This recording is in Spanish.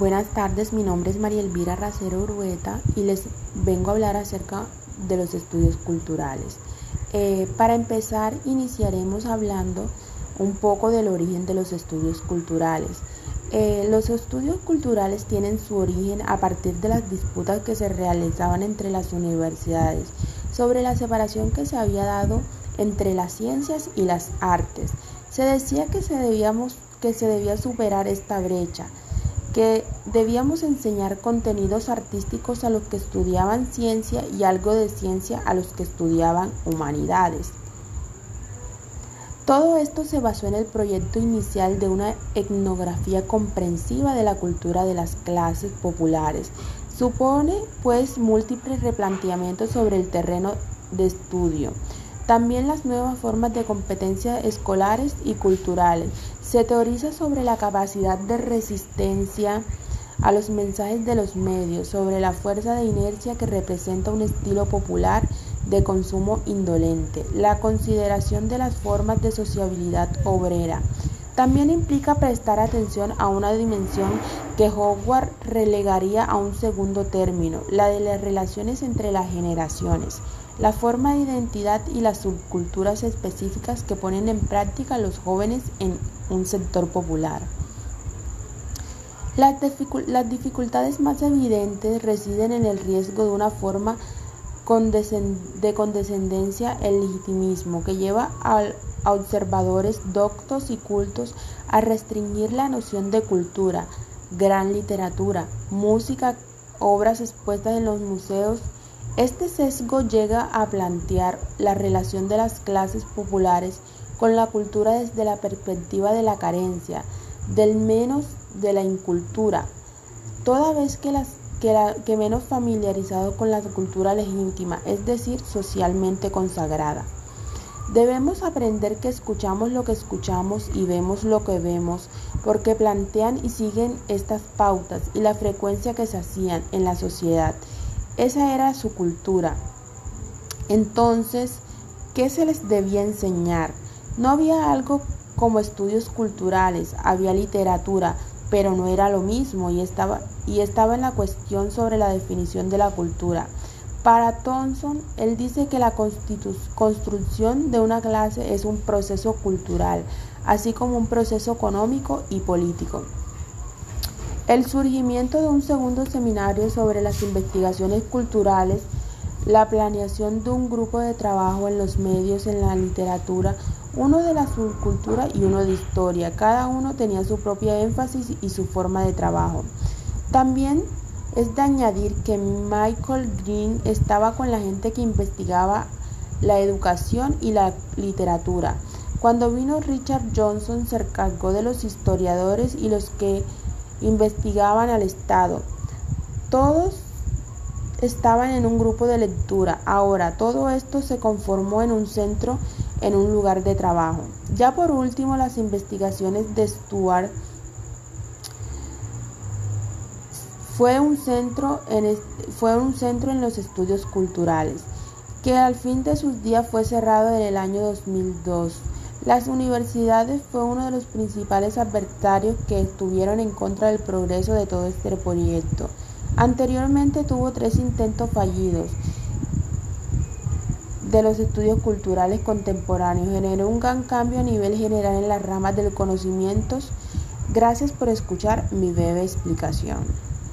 Buenas tardes, mi nombre es María Elvira Racero Urueta y les vengo a hablar acerca de los estudios culturales. Eh, para empezar, iniciaremos hablando un poco del origen de los estudios culturales. Eh, los estudios culturales tienen su origen a partir de las disputas que se realizaban entre las universidades sobre la separación que se había dado entre las ciencias y las artes. Se decía que se, debíamos, que se debía superar esta brecha que debíamos enseñar contenidos artísticos a los que estudiaban ciencia y algo de ciencia a los que estudiaban humanidades. Todo esto se basó en el proyecto inicial de una etnografía comprensiva de la cultura de las clases populares. Supone pues múltiples replanteamientos sobre el terreno de estudio. También las nuevas formas de competencia escolares y culturales. Se teoriza sobre la capacidad de resistencia a los mensajes de los medios, sobre la fuerza de inercia que representa un estilo popular de consumo indolente, la consideración de las formas de sociabilidad obrera. También implica prestar atención a una dimensión que Howard relegaría a un segundo término, la de las relaciones entre las generaciones la forma de identidad y las subculturas específicas que ponen en práctica los jóvenes en un sector popular. Las, dificultades más evidentes residen en el riesgo de una forma de condescendencia el legitimismo que lleva a, observadores doctos y cultos a restringir la noción de cultura, gran literatura, música, obras expuestas en los museos, este sesgo llega a plantear la relación de las clases populares con la cultura desde la perspectiva de la carencia, del menos de la incultura, toda vez que, las, que, menos familiarizado con la cultura legítima, es decir, socialmente consagrada. Debemos aprender que escuchamos lo que escuchamos y vemos lo que vemos, porque plantean y siguen estas pautas y la frecuencia que se hacían en la sociedad esa era su cultura. Entonces, ¿qué se les debía enseñar? No había algo como estudios culturales, había literatura, pero no era lo mismo y estaba, y estaba en la cuestión sobre la definición de la cultura. Para Thompson, él dice que la construcción de una clase es un proceso cultural, así como un proceso económico y político. El surgimiento de un segundo seminario sobre las investigaciones culturales, la planeación de un grupo de trabajo en los medios, en la literatura, uno de la subcultura y uno de historia. Cada uno tenía su propia énfasis y su forma de trabajo. También es de añadir que Michael Green estaba con la gente que investigaba la educación y la literatura. Cuando vino Richard Johnson se encargó de los historiadores y los que investigaban al Estado. Todos estaban en un grupo de lectura. Ahora, todo esto se conformó en un centro, en un lugar de trabajo. Ya por último, las investigaciones de Stuart fue un centro en, fue un centro en los estudios culturales, que al fin de sus días fue cerrado en el año 2002. Las universidades fue uno de los principales adversarios que estuvieron en contra del progreso de todo este proyecto. Anteriormente tuvo tres intentos fallidos de los estudios culturales contemporáneos. Generó un gran cambio a nivel general en las ramas del conocimiento. Gracias por escuchar mi breve explicación.